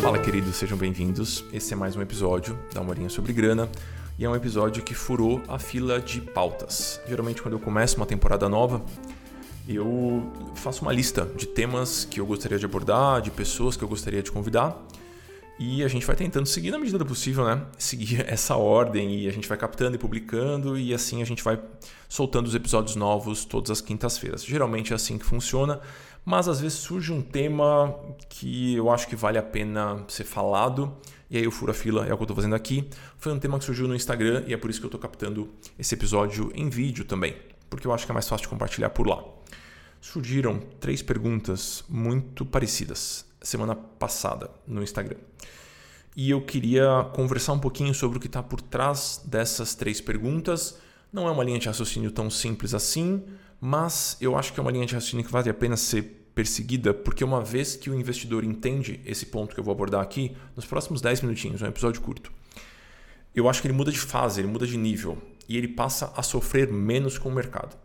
Fala, queridos, sejam bem-vindos. Esse é mais um episódio da Morinha sobre Grana e é um episódio que furou a fila de pautas. Geralmente, quando eu começo uma temporada nova, eu faço uma lista de temas que eu gostaria de abordar, de pessoas que eu gostaria de convidar. E a gente vai tentando seguir na medida do possível, né? Seguir essa ordem e a gente vai captando e publicando e assim a gente vai soltando os episódios novos todas as quintas-feiras. Geralmente é assim que funciona, mas às vezes surge um tema que eu acho que vale a pena ser falado e aí eu furo a fila, é o que eu estou fazendo aqui. Foi um tema que surgiu no Instagram e é por isso que eu estou captando esse episódio em vídeo também, porque eu acho que é mais fácil de compartilhar por lá. Surgiram três perguntas muito parecidas semana passada no Instagram. E eu queria conversar um pouquinho sobre o que está por trás dessas três perguntas. Não é uma linha de raciocínio tão simples assim, mas eu acho que é uma linha de raciocínio que vale a pena ser perseguida, porque uma vez que o investidor entende esse ponto que eu vou abordar aqui, nos próximos 10 minutinhos, um episódio curto, eu acho que ele muda de fase, ele muda de nível e ele passa a sofrer menos com o mercado.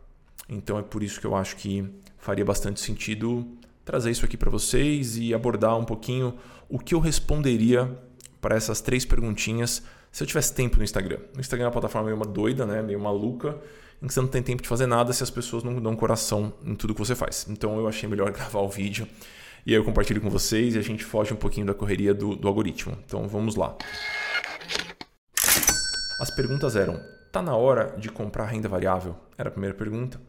Então é por isso que eu acho que faria bastante sentido trazer isso aqui para vocês e abordar um pouquinho o que eu responderia para essas três perguntinhas se eu tivesse tempo no Instagram. O Instagram é uma plataforma meio uma doida, né? meio maluca, em que você não tem tempo de fazer nada se as pessoas não dão coração em tudo que você faz. Então eu achei melhor gravar o vídeo e aí eu compartilho com vocês e a gente foge um pouquinho da correria do, do algoritmo. Então vamos lá. As perguntas eram: tá na hora de comprar renda variável? Era a primeira pergunta.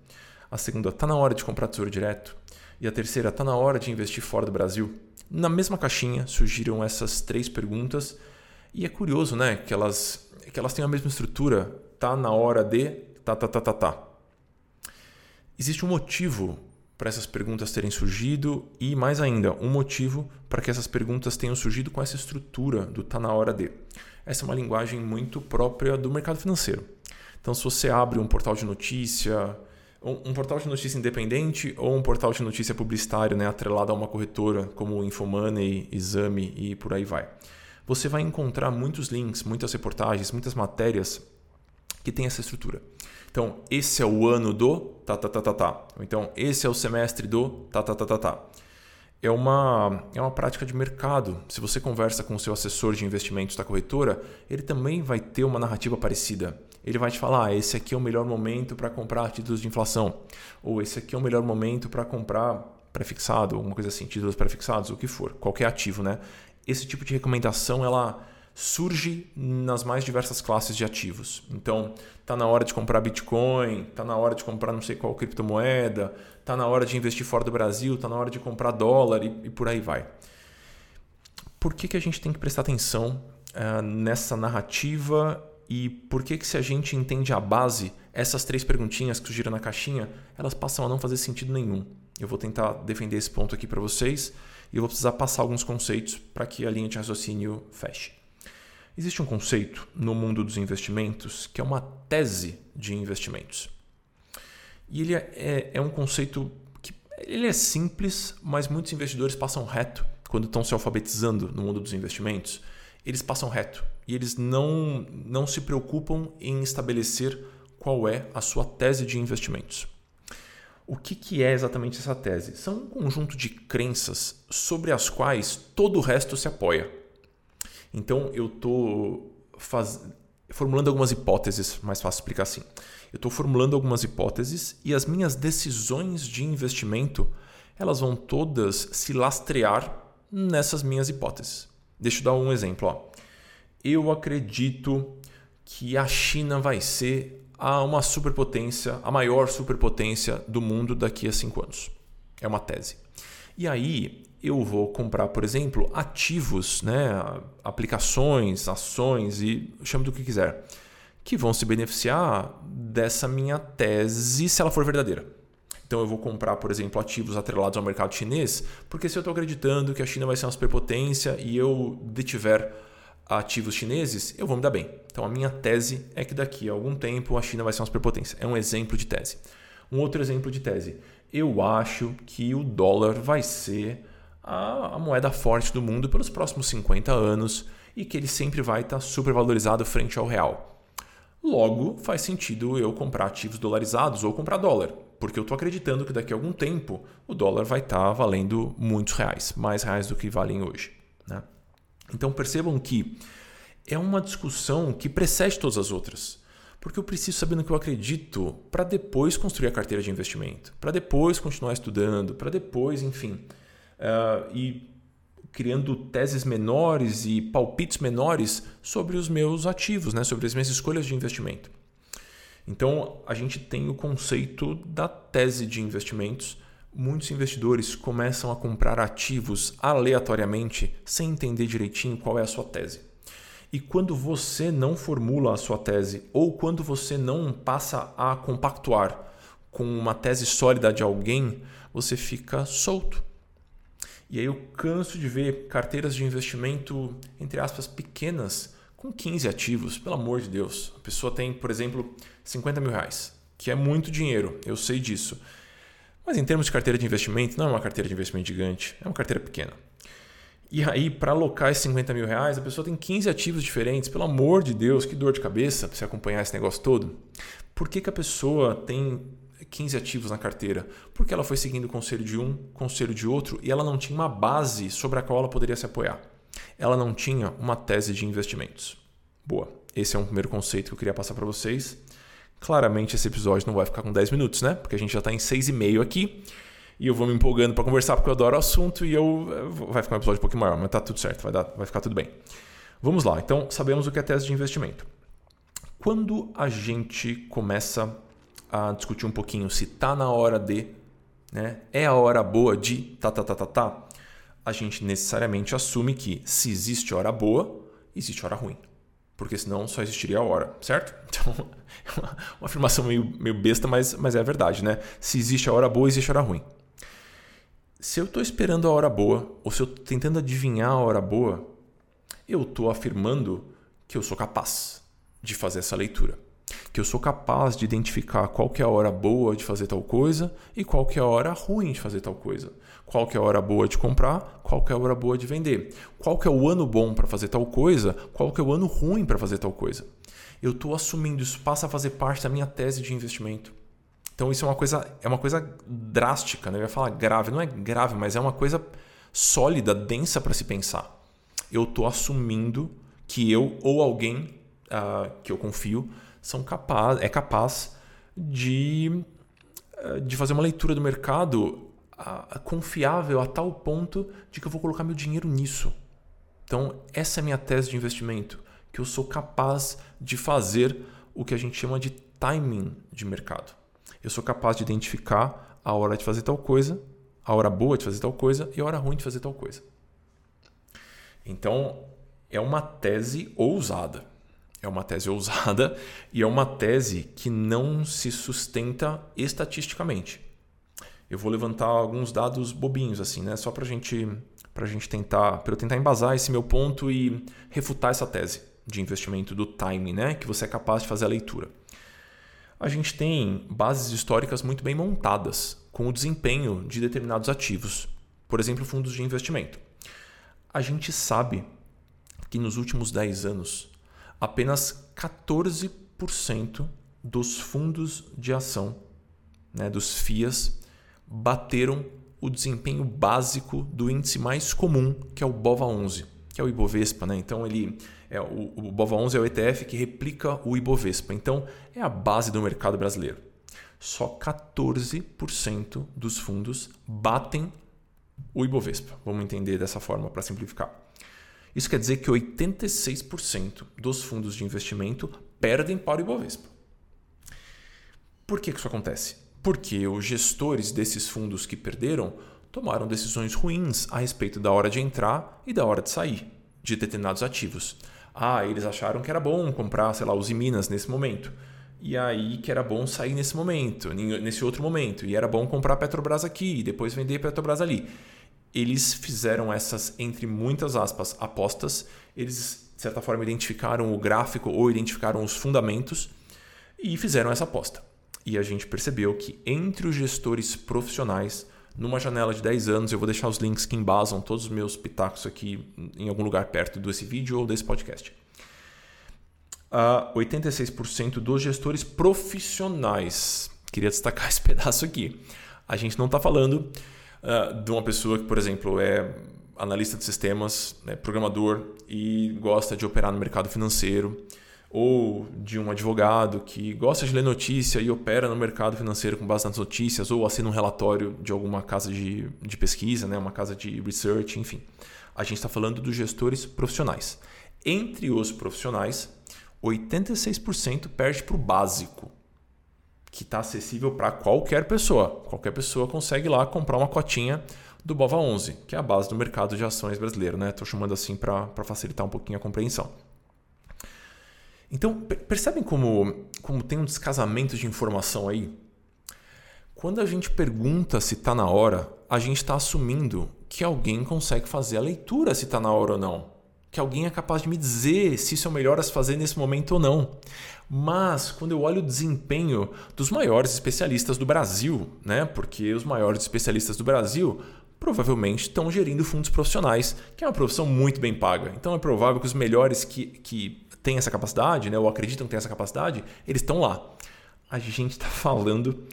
A segunda: tá na hora de comprar tesouro direto? E a terceira, está na hora de investir fora do Brasil? Na mesma caixinha surgiram essas três perguntas e é curioso, né, que elas, que elas têm a mesma estrutura. Tá na hora de tá tá tá tá tá. Existe um motivo para essas perguntas terem surgido e mais ainda, um motivo para que essas perguntas tenham surgido com essa estrutura do tá na hora de. Essa é uma linguagem muito própria do mercado financeiro. Então, se você abre um portal de notícia, um, portal de notícia independente ou um portal de notícia publicitário né, atrelado a uma corretora como Infomoney, Exame e por aí vai. Você vai encontrar muitos links, muitas reportagens, muitas matérias que têm essa estrutura. Então, esse é o ano do tá, tá, tá, tá, tá. Então, esse é o semestre do tá, tá, tá, tá, tá. É uma, é uma prática de mercado. Se você conversa com o seu assessor de investimentos da corretora, ele também vai ter uma narrativa parecida ele vai te falar: ah, esse aqui é o melhor momento para comprar títulos de inflação, ou esse aqui é o melhor momento para comprar prefixado, alguma coisa assim, títulos prefixados, o que for, qualquer ativo, né? Esse tipo de recomendação ela surge nas mais diversas classes de ativos. Então, tá na hora de comprar Bitcoin, tá na hora de comprar não sei qual criptomoeda, tá na hora de investir fora do Brasil, tá na hora de comprar dólar e, e por aí vai. Por que, que a gente tem que prestar atenção uh, nessa narrativa e por que que se a gente entende a base, essas três perguntinhas que surgiram na caixinha, elas passam a não fazer sentido nenhum. Eu vou tentar defender esse ponto aqui para vocês e eu vou precisar passar alguns conceitos para que a linha de raciocínio feche. Existe um conceito no mundo dos investimentos que é uma tese de investimentos. E ele é, é, é um conceito que ele é simples, mas muitos investidores passam reto quando estão se alfabetizando no mundo dos investimentos. Eles passam reto e eles não, não se preocupam em estabelecer qual é a sua tese de investimentos. O que, que é exatamente essa tese? São um conjunto de crenças sobre as quais todo o resto se apoia. Então eu estou faz... formulando algumas hipóteses, mais fácil explicar assim. Eu estou formulando algumas hipóteses e as minhas decisões de investimento elas vão todas se lastrear nessas minhas hipóteses. Deixa eu dar um exemplo. Ó eu acredito que a China vai ser a uma superpotência, a maior superpotência do mundo daqui a cinco anos. É uma tese. E aí eu vou comprar, por exemplo, ativos, né, aplicações, ações e chame do que quiser, que vão se beneficiar dessa minha tese se ela for verdadeira. Então eu vou comprar, por exemplo, ativos atrelados ao mercado chinês, porque se eu estou acreditando que a China vai ser uma superpotência e eu detiver ativos chineses, eu vou me dar bem. Então a minha tese é que daqui a algum tempo a China vai ser uma superpotência. É um exemplo de tese. Um outro exemplo de tese. Eu acho que o dólar vai ser a, a moeda forte do mundo pelos próximos 50 anos e que ele sempre vai estar super valorizado frente ao real. Logo, faz sentido eu comprar ativos dolarizados ou comprar dólar, porque eu estou acreditando que daqui a algum tempo o dólar vai estar tá valendo muitos reais, mais reais do que valem hoje. Né? Então percebam que é uma discussão que precede todas as outras. Porque eu preciso saber no que eu acredito para depois construir a carteira de investimento, para depois continuar estudando, para depois, enfim, uh, e criando teses menores e palpites menores sobre os meus ativos, né? sobre as minhas escolhas de investimento. Então, a gente tem o conceito da tese de investimentos. Muitos investidores começam a comprar ativos aleatoriamente sem entender direitinho qual é a sua tese. E quando você não formula a sua tese ou quando você não passa a compactuar com uma tese sólida de alguém, você fica solto. E aí eu canso de ver carteiras de investimento, entre aspas, pequenas, com 15 ativos, pelo amor de Deus. A pessoa tem, por exemplo, 50 mil reais, que é muito dinheiro, eu sei disso. Mas em termos de carteira de investimento, não é uma carteira de investimento gigante, é uma carteira pequena. E aí, para alocar esses 50 mil reais, a pessoa tem 15 ativos diferentes. Pelo amor de Deus, que dor de cabeça para você acompanhar esse negócio todo. Por que, que a pessoa tem 15 ativos na carteira? Porque ela foi seguindo o conselho de um, conselho de outro, e ela não tinha uma base sobre a qual ela poderia se apoiar. Ela não tinha uma tese de investimentos. Boa. Esse é um primeiro conceito que eu queria passar para vocês. Claramente esse episódio não vai ficar com 10 minutos, né? Porque a gente já está em 6,5 aqui e eu vou me empolgando para conversar porque eu adoro o assunto e eu vai ficar um episódio um pouquinho maior, mas tá tudo certo, vai, dar, vai ficar tudo bem. Vamos lá, então sabemos o que é tese de investimento. Quando a gente começa a discutir um pouquinho se tá na hora de, né, é a hora boa de tá, tá, tá, tá, tá, a gente necessariamente assume que se existe hora boa, existe hora ruim. Porque senão só existiria a hora, certo? Então, é uma, uma afirmação meio, meio besta, mas, mas é a verdade, né? Se existe a hora boa, existe a hora ruim se eu estou esperando a hora boa, ou se eu estou tentando adivinhar a hora boa, eu estou afirmando que eu sou capaz de fazer essa leitura. Que eu sou capaz de identificar qual que é a hora boa de fazer tal coisa e qual que é a hora ruim de fazer tal coisa. Qual que é a hora boa de comprar, qual que é a hora boa de vender. Qual que é o ano bom para fazer tal coisa, qual que é o ano ruim para fazer tal coisa. Eu estou assumindo isso passa a fazer parte da minha tese de investimento. Então isso é uma coisa, é uma coisa drástica, né? eu ia falar grave, não é grave, mas é uma coisa sólida, densa para se pensar. Eu estou assumindo que eu ou alguém uh, que eu confio são capaz, é capaz de, uh, de fazer uma leitura do mercado confiável a tal ponto de que eu vou colocar meu dinheiro nisso. Então essa é a minha tese de investimento, que eu sou capaz de fazer o que a gente chama de timing de mercado eu sou capaz de identificar a hora de fazer tal coisa, a hora boa de fazer tal coisa e a hora ruim de fazer tal coisa. Então, é uma tese ousada. É uma tese ousada e é uma tese que não se sustenta estatisticamente. Eu vou levantar alguns dados bobinhos assim, né? Só para gente, a gente tentar, para eu tentar embasar esse meu ponto e refutar essa tese de investimento do time, né? Que você é capaz de fazer a leitura a gente tem bases históricas muito bem montadas com o desempenho de determinados ativos, por exemplo, fundos de investimento. A gente sabe que nos últimos 10 anos, apenas 14% dos fundos de ação, né, dos FIAs, bateram o desempenho básico do índice mais comum, que é o BOVA11, que é o Ibovespa. Né? Então, ele é, o, o BOVA11 é o ETF que replica o Ibovespa. Então, é a base do mercado brasileiro. Só 14% dos fundos batem o Ibovespa. Vamos entender dessa forma para simplificar. Isso quer dizer que 86% dos fundos de investimento perdem para o Ibovespa. Por que isso acontece? Porque os gestores desses fundos que perderam tomaram decisões ruins a respeito da hora de entrar e da hora de sair de determinados ativos. Ah, eles acharam que era bom comprar, sei lá, os Minas nesse momento. E aí que era bom sair nesse momento, nesse outro momento. E era bom comprar Petrobras aqui e depois vender Petrobras ali. Eles fizeram essas, entre muitas aspas, apostas. Eles, de certa forma, identificaram o gráfico ou identificaram os fundamentos e fizeram essa aposta. E a gente percebeu que entre os gestores profissionais, numa janela de 10 anos, eu vou deixar os links que embasam todos os meus pitacos aqui em algum lugar perto desse vídeo ou desse podcast. Uh, 86% dos gestores profissionais queria destacar esse pedaço aqui. A gente não está falando uh, de uma pessoa que, por exemplo, é analista de sistemas, né, programador e gosta de operar no mercado financeiro, ou de um advogado que gosta de ler notícia e opera no mercado financeiro com base nas notícias, ou assina um relatório de alguma casa de, de pesquisa, né, uma casa de research, enfim. A gente está falando dos gestores profissionais. Entre os profissionais, 86% perde para o básico que está acessível para qualquer pessoa. Qualquer pessoa consegue lá comprar uma cotinha do Bova 11, que é a base do mercado de ações brasileiro. Estou né? chamando assim para facilitar um pouquinho a compreensão. Então, percebem como, como tem um descasamento de informação aí? Quando a gente pergunta se está na hora, a gente está assumindo que alguém consegue fazer a leitura se está na hora ou não que alguém é capaz de me dizer se isso é o melhor a se fazer nesse momento ou não. Mas quando eu olho o desempenho dos maiores especialistas do Brasil, né? Porque os maiores especialistas do Brasil provavelmente estão gerindo fundos profissionais, que é uma profissão muito bem paga. Então é provável que os melhores que, que têm essa capacidade, né, ou acreditam que têm essa capacidade, eles estão lá. A gente está falando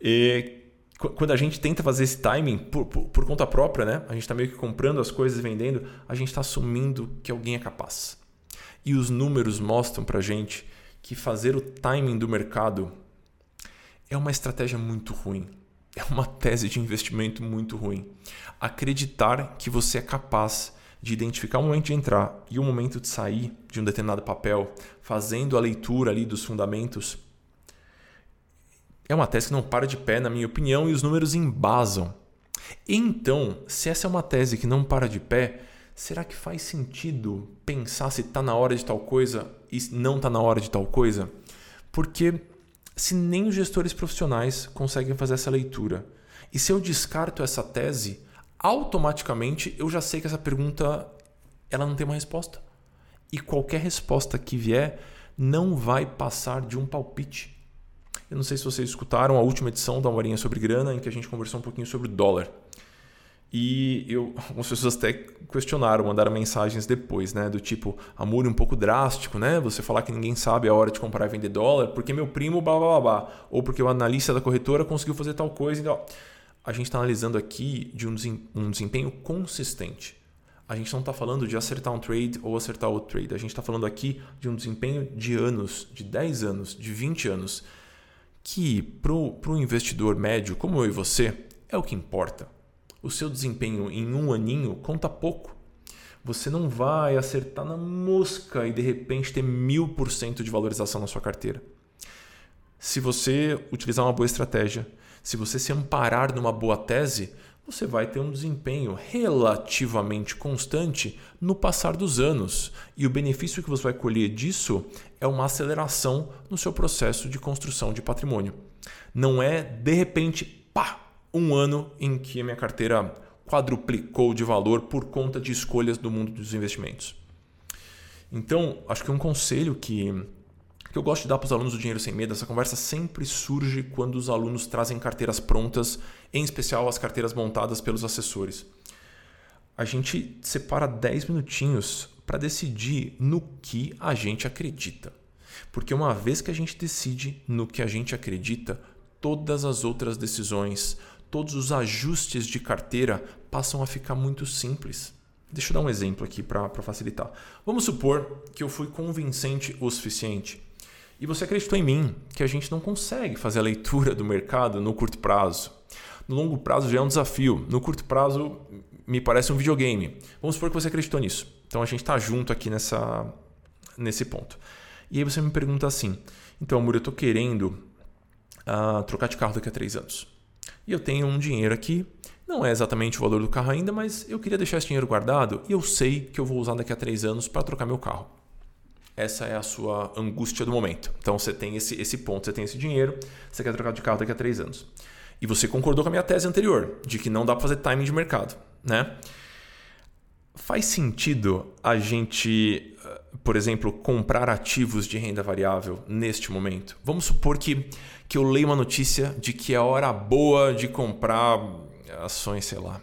eh, quando a gente tenta fazer esse timing por, por, por conta própria, né? A gente está meio que comprando as coisas e vendendo, a gente está assumindo que alguém é capaz. E os números mostram para gente que fazer o timing do mercado é uma estratégia muito ruim. É uma tese de investimento muito ruim. Acreditar que você é capaz de identificar o momento de entrar e o momento de sair de um determinado papel, fazendo a leitura ali dos fundamentos é uma tese que não para de pé, na minha opinião, e os números embasam. Então, se essa é uma tese que não para de pé, será que faz sentido pensar se está na hora de tal coisa e não está na hora de tal coisa? Porque se nem os gestores profissionais conseguem fazer essa leitura, e se eu descarto essa tese, automaticamente eu já sei que essa pergunta ela não tem uma resposta. E qualquer resposta que vier não vai passar de um palpite. Eu não sei se vocês escutaram a última edição da Horinha sobre Grana, em que a gente conversou um pouquinho sobre dólar. E eu, algumas pessoas até questionaram, mandaram mensagens depois, né? Do tipo, amor um pouco drástico, né? Você falar que ninguém sabe a hora de comprar e vender dólar, porque meu primo blá blá blá, blá ou porque o analista da corretora conseguiu fazer tal coisa. Então, a gente está analisando aqui de um desempenho consistente. A gente não está falando de acertar um trade ou acertar outro trade. A gente está falando aqui de um desempenho de anos, de 10 anos, de 20 anos que para o investidor médio como eu e você é o que importa. O seu desempenho em um aninho conta pouco. Você não vai acertar na mosca e de repente ter mil por cento de valorização na sua carteira. Se você utilizar uma boa estratégia, se você se amparar numa boa tese, você vai ter um desempenho relativamente constante no passar dos anos. E o benefício que você vai colher disso é uma aceleração no seu processo de construção de patrimônio. Não é de repente, pá, um ano em que a minha carteira quadruplicou de valor por conta de escolhas do mundo dos investimentos. Então, acho que um conselho que que eu gosto de dar para os alunos do Dinheiro Sem Medo, essa conversa sempre surge quando os alunos trazem carteiras prontas, em especial as carteiras montadas pelos assessores. A gente separa 10 minutinhos para decidir no que a gente acredita. Porque uma vez que a gente decide no que a gente acredita, todas as outras decisões, todos os ajustes de carteira passam a ficar muito simples. Deixa eu dar um exemplo aqui para facilitar. Vamos supor que eu fui convincente o suficiente e você acreditou em mim que a gente não consegue fazer a leitura do mercado no curto prazo. No longo prazo já é um desafio. No curto prazo me parece um videogame. Vamos supor que você acreditou nisso. Então a gente está junto aqui nessa, nesse ponto. E aí você me pergunta assim: então, amor, eu estou querendo uh, trocar de carro daqui a três anos. E eu tenho um dinheiro aqui. Não é exatamente o valor do carro ainda, mas eu queria deixar esse dinheiro guardado e eu sei que eu vou usar daqui a três anos para trocar meu carro essa é a sua angústia do momento. Então você tem esse, esse ponto, você tem esse dinheiro, você quer trocar de carro daqui a três anos. E você concordou com a minha tese anterior, de que não dá para fazer timing de mercado. Né? Faz sentido a gente, eh, por exemplo, comprar ativos de renda variável neste momento? Vamos supor que, que eu leio uma notícia de que é hora boa de comprar ações, sei lá,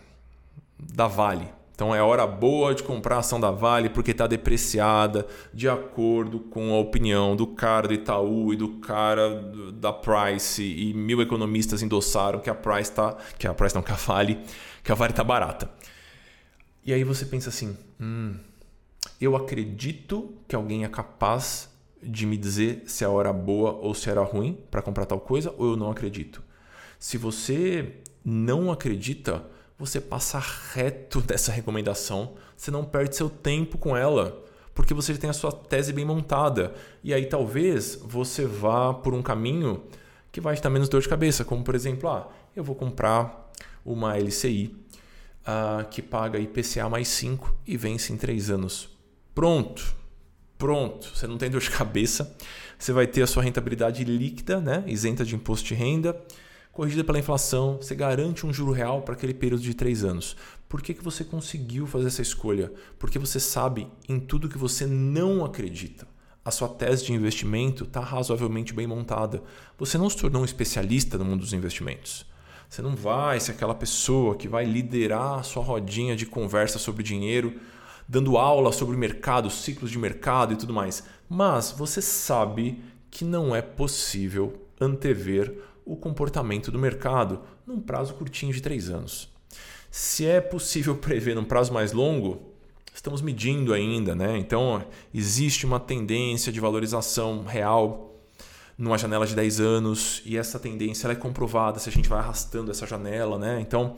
da Vale. Então é hora boa de comprar a ação da Vale porque está depreciada de acordo com a opinião do cara do Itaú e do cara da Price e mil economistas endossaram que a Price tá, que a Price não que a Vale, que a Vale está barata. E aí você pensa assim, hum, eu acredito que alguém é capaz de me dizer se é hora boa ou se era ruim para comprar tal coisa ou eu não acredito. Se você não acredita, você passa reto dessa recomendação, você não perde seu tempo com ela, porque você já tem a sua tese bem montada. E aí talvez você vá por um caminho que vai te dar menos dor de cabeça, como por exemplo, ah, eu vou comprar uma LCI ah, que paga IPCA mais 5 e vence em 3 anos. Pronto, pronto, você não tem dor de cabeça, você vai ter a sua rentabilidade líquida, né? isenta de imposto de renda, corrigida pela inflação, você garante um juro real para aquele período de três anos. Por que, que você conseguiu fazer essa escolha? Porque você sabe em tudo que você não acredita. A sua tese de investimento está razoavelmente bem montada. Você não se tornou um especialista no mundo dos investimentos. Você não vai ser aquela pessoa que vai liderar a sua rodinha de conversa sobre dinheiro, dando aula sobre mercado, ciclos de mercado e tudo mais. Mas você sabe que não é possível antever o comportamento do mercado num prazo curtinho de três anos. Se é possível prever num prazo mais longo, estamos medindo ainda, né? Então existe uma tendência de valorização real numa janela de 10 anos e essa tendência é comprovada se a gente vai arrastando essa janela, né? Então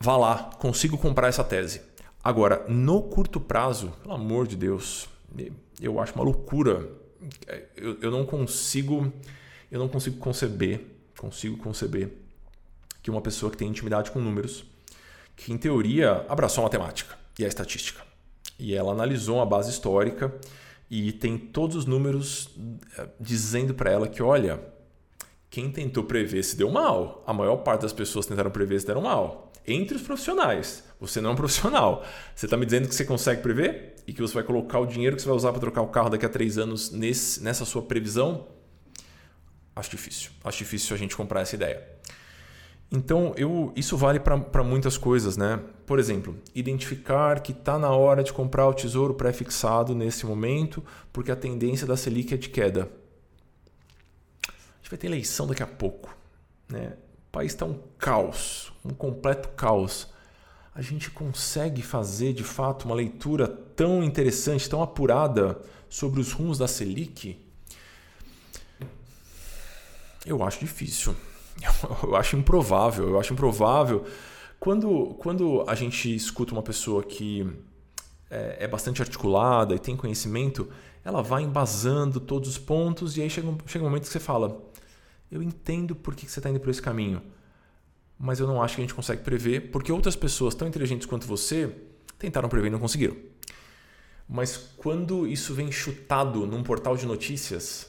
vá lá, consigo comprar essa tese. Agora, no curto prazo, pelo amor de Deus, eu acho uma loucura. Eu, eu não consigo, eu não consigo conceber consigo conceber que uma pessoa que tem intimidade com números, que em teoria abraçou a matemática e a estatística, e ela analisou uma base histórica e tem todos os números eh, dizendo para ela que, olha, quem tentou prever se deu mal. A maior parte das pessoas tentaram prever se deram mal. Entre os profissionais. Você não é um profissional. Você está me dizendo que você consegue prever e que você vai colocar o dinheiro que você vai usar para trocar o carro daqui a três anos nesse, nessa sua previsão? Acho difícil. Acho difícil a gente comprar essa ideia. Então, eu, isso vale para muitas coisas, né? Por exemplo, identificar que está na hora de comprar o tesouro pré-fixado nesse momento, porque a tendência da Selic é de queda. A gente vai ter eleição daqui a pouco. Né? O país está um caos, um completo caos. A gente consegue fazer de fato uma leitura tão interessante, tão apurada sobre os rumos da Selic? Eu acho difícil. Eu acho improvável. Eu acho improvável. Quando, quando a gente escuta uma pessoa que é, é bastante articulada e tem conhecimento, ela vai embasando todos os pontos e aí chega um, chega um momento que você fala: Eu entendo por que você está indo por esse caminho, mas eu não acho que a gente consegue prever, porque outras pessoas tão inteligentes quanto você tentaram prever e não conseguiram. Mas quando isso vem chutado num portal de notícias,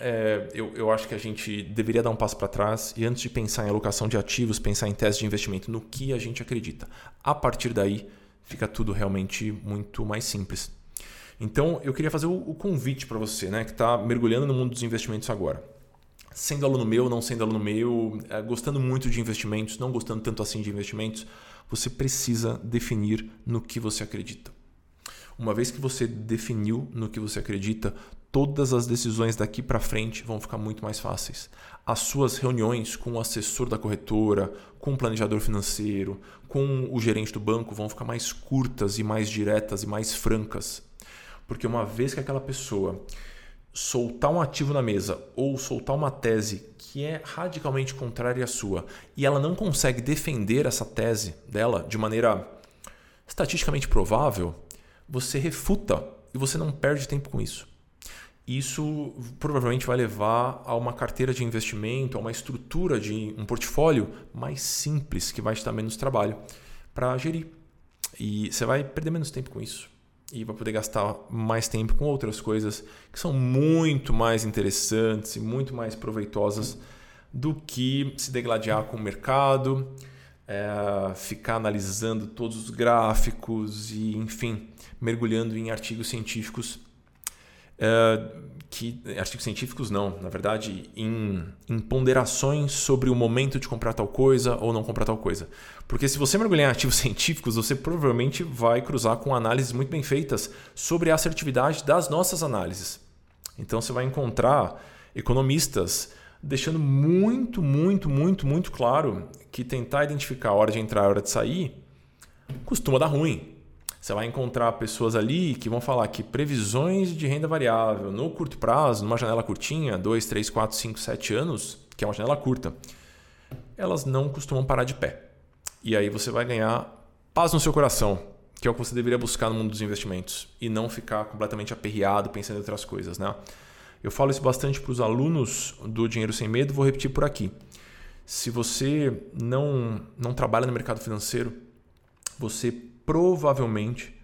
é, eu, eu acho que a gente deveria dar um passo para trás e antes de pensar em alocação de ativos, pensar em tese de investimento, no que a gente acredita. A partir daí, fica tudo realmente muito mais simples. Então, eu queria fazer o, o convite para você, né, que está mergulhando no mundo dos investimentos agora. Sendo aluno meu, não sendo aluno meu, é, gostando muito de investimentos, não gostando tanto assim de investimentos, você precisa definir no que você acredita. Uma vez que você definiu no que você acredita, todas as decisões daqui para frente vão ficar muito mais fáceis. As suas reuniões com o assessor da corretora, com o planejador financeiro, com o gerente do banco vão ficar mais curtas e mais diretas e mais francas. Porque uma vez que aquela pessoa soltar um ativo na mesa ou soltar uma tese que é radicalmente contrária à sua e ela não consegue defender essa tese dela de maneira estatisticamente provável, você refuta e você não perde tempo com isso isso provavelmente vai levar a uma carteira de investimento, a uma estrutura de um portfólio mais simples, que vai te dar menos trabalho para gerir. E você vai perder menos tempo com isso. E vai poder gastar mais tempo com outras coisas que são muito mais interessantes e muito mais proveitosas do que se degladiar com o mercado, é, ficar analisando todos os gráficos e, enfim, mergulhando em artigos científicos Uh, que artigos científicos não, na verdade, em, em, ponderações sobre o momento de comprar tal coisa ou não comprar tal coisa. Porque se você mergulhar em artigos científicos, você provavelmente vai cruzar com análises muito bem feitas sobre a assertividade das nossas análises. Então você vai encontrar economistas deixando muito, muito, muito, muito claro que tentar identificar a hora de entrar e a hora de sair costuma dar ruim. Você vai encontrar pessoas ali que vão falar que previsões de renda variável no curto prazo, numa janela curtinha, 2, 3, 4, 5, 7 anos, que é uma janela curta, elas não costumam parar de pé. E aí você vai ganhar paz no seu coração, que é o que você deveria buscar no mundo dos investimentos, e não ficar completamente aperreado pensando em outras coisas. Né? Eu falo isso bastante para os alunos do Dinheiro Sem Medo, vou repetir por aqui. Se você não, não trabalha no mercado financeiro, você provavelmente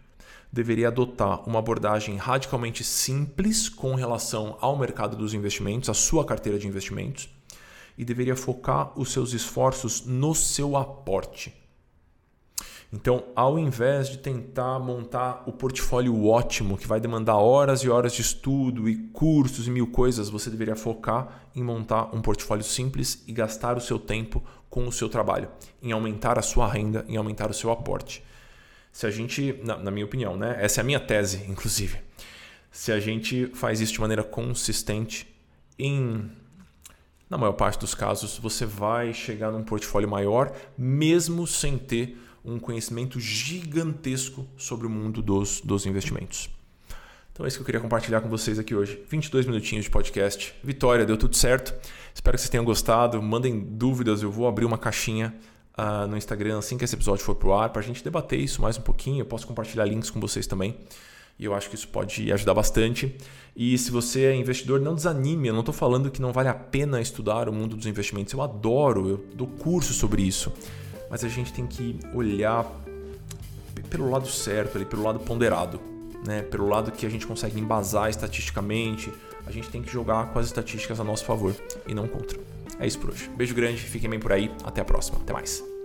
deveria adotar uma abordagem radicalmente simples com relação ao mercado dos investimentos, a sua carteira de investimentos, e deveria focar os seus esforços no seu aporte. Então, ao invés de tentar montar o portfólio ótimo, que vai demandar horas e horas de estudo e cursos e mil coisas, você deveria focar em montar um portfólio simples e gastar o seu tempo com o seu trabalho, em aumentar a sua renda, em aumentar o seu aporte. Se a gente, na, na minha opinião, né? essa é a minha tese, inclusive, se a gente faz isso de maneira consistente, em na maior parte dos casos, você vai chegar num portfólio maior, mesmo sem ter um conhecimento gigantesco sobre o mundo dos, dos investimentos. Então é isso que eu queria compartilhar com vocês aqui hoje. 22 minutinhos de podcast. Vitória, deu tudo certo. Espero que vocês tenham gostado. Mandem dúvidas, eu vou abrir uma caixinha uh, no Instagram assim que esse episódio for pro ar para a gente debater isso mais um pouquinho. Eu posso compartilhar links com vocês também. E eu acho que isso pode ajudar bastante. E se você é investidor, não desanime. Eu não estou falando que não vale a pena estudar o mundo dos investimentos. Eu adoro, eu dou curso sobre isso. Mas a gente tem que olhar pelo lado certo, ali, pelo lado ponderado. Né? Pelo lado que a gente consegue embasar estatisticamente. A gente tem que jogar com as estatísticas a nosso favor e não contra. É isso por hoje. Beijo grande, fiquem bem por aí. Até a próxima. Até mais.